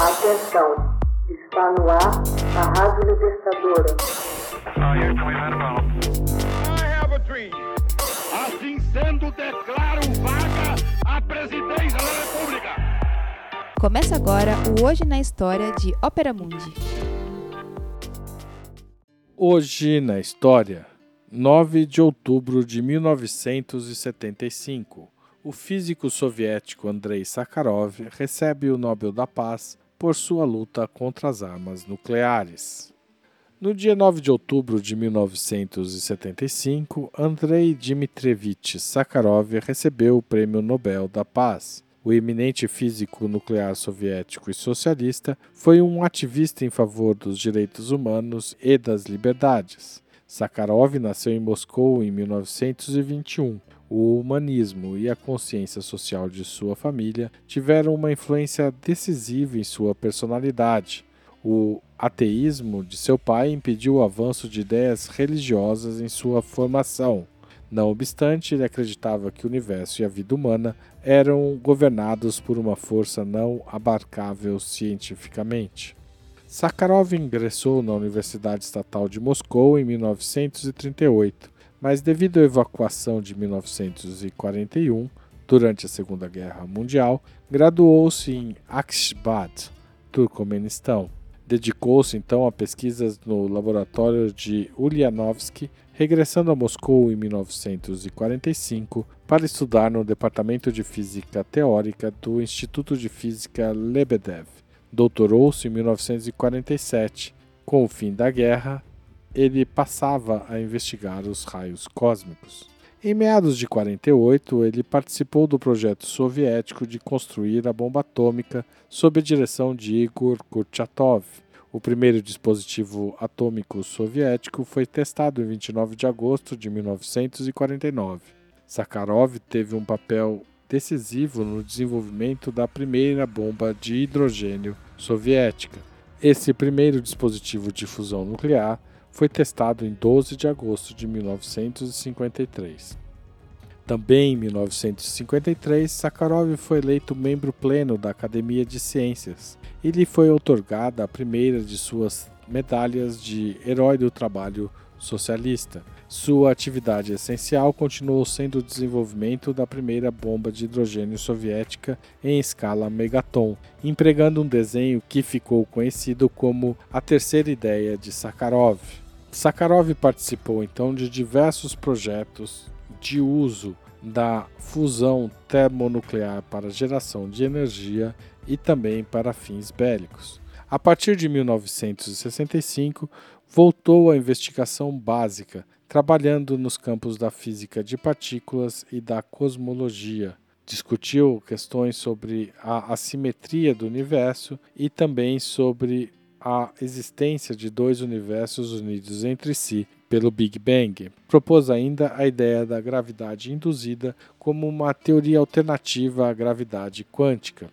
Atenção, está no ar a Rádio Libertadora. Assim sendo, declaro vaga a presidência da República. Começa agora o Hoje na História de Ópera Mundi. Hoje na História, 9 de outubro de 1975, o físico soviético Andrei Sakharov recebe o Nobel da Paz por sua luta contra as armas nucleares. No dia 9 de outubro de 1975, Andrei Dmitrievich Sakharov recebeu o Prêmio Nobel da Paz. O eminente físico nuclear soviético e socialista foi um ativista em favor dos direitos humanos e das liberdades. Sakharov nasceu em Moscou em 1921 o humanismo e a consciência social de sua família tiveram uma influência decisiva em sua personalidade. O ateísmo de seu pai impediu o avanço de ideias religiosas em sua formação. Não obstante, ele acreditava que o universo e a vida humana eram governados por uma força não abarcável cientificamente. Sakharov ingressou na Universidade Estatal de Moscou em 1938 mas devido à evacuação de 1941, durante a Segunda Guerra Mundial, graduou-se em Aksbat, Turcomenistão. Dedicou-se então a pesquisas no laboratório de Ulyanovsky, regressando a Moscou em 1945 para estudar no Departamento de Física Teórica do Instituto de Física Lebedev. Doutorou-se em 1947. Com o fim da guerra, ele passava a investigar os raios cósmicos. Em meados de 48, ele participou do projeto soviético de construir a bomba atômica sob a direção de Igor Kurchatov. O primeiro dispositivo atômico soviético foi testado em 29 de agosto de 1949. Sakharov teve um papel decisivo no desenvolvimento da primeira bomba de hidrogênio soviética. Esse primeiro dispositivo de fusão nuclear foi testado em 12 de agosto de 1953. Também em 1953, Sakharov foi eleito membro pleno da Academia de Ciências e lhe foi outorgada a primeira de suas medalhas de Herói do Trabalho Socialista. Sua atividade essencial continuou sendo o desenvolvimento da primeira bomba de hidrogênio soviética em escala megaton, empregando um desenho que ficou conhecido como a terceira ideia de Sakharov. Sakharov participou então de diversos projetos de uso da fusão termonuclear para geração de energia e também para fins bélicos. A partir de 1965, voltou à investigação básica, trabalhando nos campos da física de partículas e da cosmologia. Discutiu questões sobre a assimetria do universo e também sobre a existência de dois universos unidos entre si pelo Big Bang. Propôs ainda a ideia da gravidade induzida como uma teoria alternativa à gravidade quântica.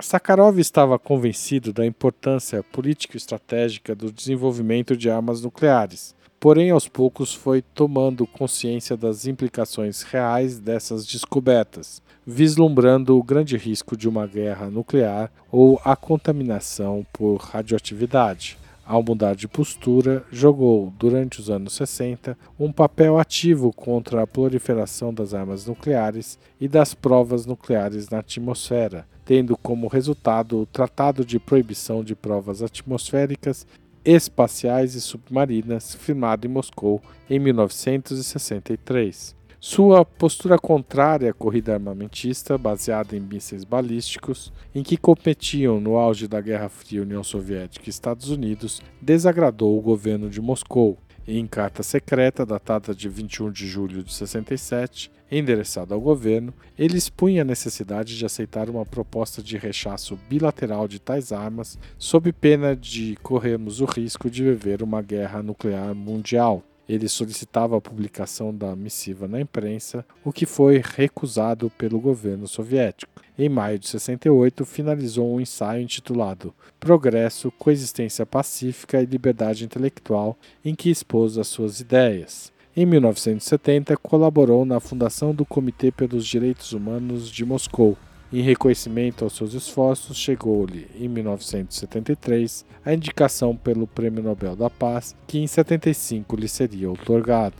Sakharov estava convencido da importância político-estratégica do desenvolvimento de armas nucleares, porém aos poucos foi tomando consciência das implicações reais dessas descobertas vislumbrando o grande risco de uma guerra nuclear ou a contaminação por radioatividade. Ao mudar de postura, jogou, durante os anos 60, um papel ativo contra a proliferação das armas nucleares e das provas nucleares na atmosfera, tendo como resultado o Tratado de Proibição de Provas Atmosféricas Espaciais e Submarinas, firmado em Moscou em 1963. Sua postura contrária à corrida armamentista, baseada em mísseis balísticos, em que competiam no auge da Guerra Fria União Soviética e Estados Unidos, desagradou o governo de Moscou. Em carta secreta, datada de 21 de julho de 67, endereçada ao governo, ele expunha a necessidade de aceitar uma proposta de rechaço bilateral de tais armas, sob pena de corrermos o risco de viver uma guerra nuclear mundial. Ele solicitava a publicação da missiva na imprensa, o que foi recusado pelo governo soviético. Em maio de 68, finalizou um ensaio intitulado Progresso, Coexistência Pacífica e Liberdade Intelectual, em que expôs as suas ideias. Em 1970, colaborou na fundação do Comitê pelos Direitos Humanos de Moscou. Em reconhecimento aos seus esforços, chegou-lhe, em 1973, a indicação pelo Prêmio Nobel da Paz, que em 75 lhe seria otorgado.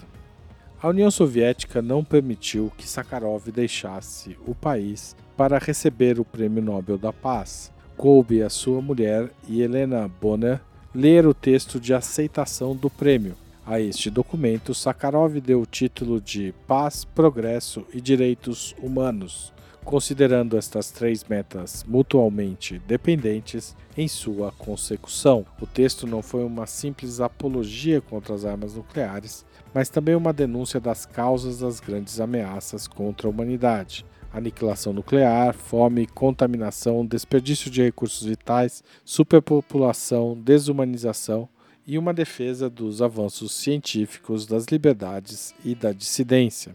A União Soviética não permitiu que Sakharov deixasse o país para receber o Prêmio Nobel da Paz. Coube a sua mulher, Helena Bonner, ler o texto de aceitação do prêmio. A este documento, Sakharov deu o título de Paz, Progresso e Direitos Humanos considerando estas três metas mutualmente dependentes em sua consecução. O texto não foi uma simples apologia contra as armas nucleares, mas também uma denúncia das causas das grandes ameaças contra a humanidade. Aniquilação nuclear, fome, contaminação, desperdício de recursos vitais, superpopulação, desumanização e uma defesa dos avanços científicos, das liberdades e da dissidência.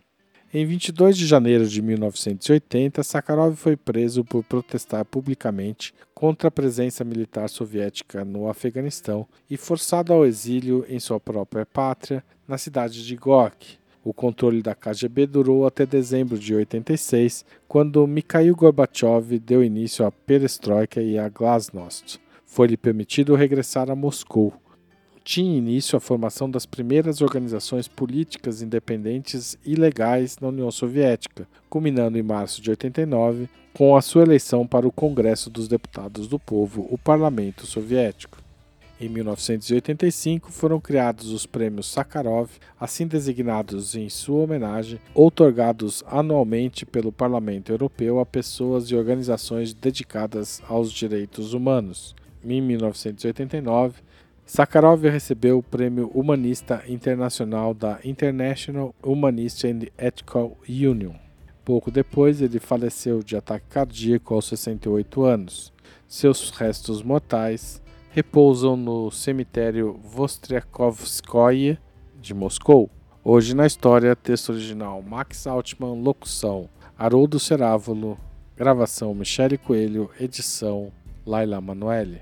Em 22 de janeiro de 1980, Sakharov foi preso por protestar publicamente contra a presença militar soviética no Afeganistão e forçado ao exílio em sua própria pátria, na cidade de Gorky. O controle da KGB durou até dezembro de 86, quando Mikhail Gorbachev deu início à perestroika e à glasnost. Foi-lhe permitido regressar a Moscou tinha início a formação das primeiras organizações políticas independentes e legais na União Soviética, culminando em março de 89 com a sua eleição para o Congresso dos Deputados do Povo, o Parlamento Soviético. Em 1985 foram criados os prêmios Sakharov, assim designados em sua homenagem, outorgados anualmente pelo Parlamento Europeu a pessoas e organizações dedicadas aos direitos humanos. Em 1989, Sakharov recebeu o Prêmio Humanista Internacional da International Humanist and Ethical Union. Pouco depois, ele faleceu de ataque cardíaco aos 68 anos. Seus restos mortais repousam no cemitério Vostriakovskoye de Moscou. Hoje na história, texto original Max Altman, locução Haroldo Cerávulo, gravação Michele Coelho, edição Laila Manoeli.